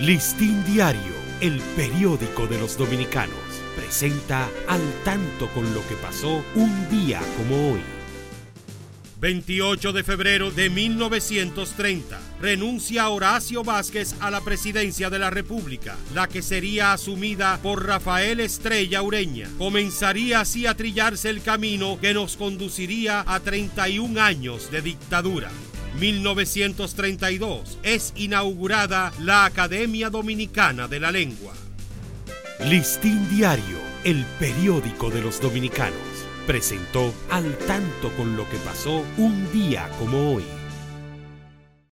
Listín Diario, el periódico de los dominicanos, presenta al tanto con lo que pasó un día como hoy. 28 de febrero de 1930. Renuncia Horacio Vázquez a la presidencia de la República, la que sería asumida por Rafael Estrella Ureña. Comenzaría así a trillarse el camino que nos conduciría a 31 años de dictadura. 1932 es inaugurada la Academia Dominicana de la Lengua. Listín Diario, el periódico de los dominicanos, presentó al tanto con lo que pasó un día como hoy.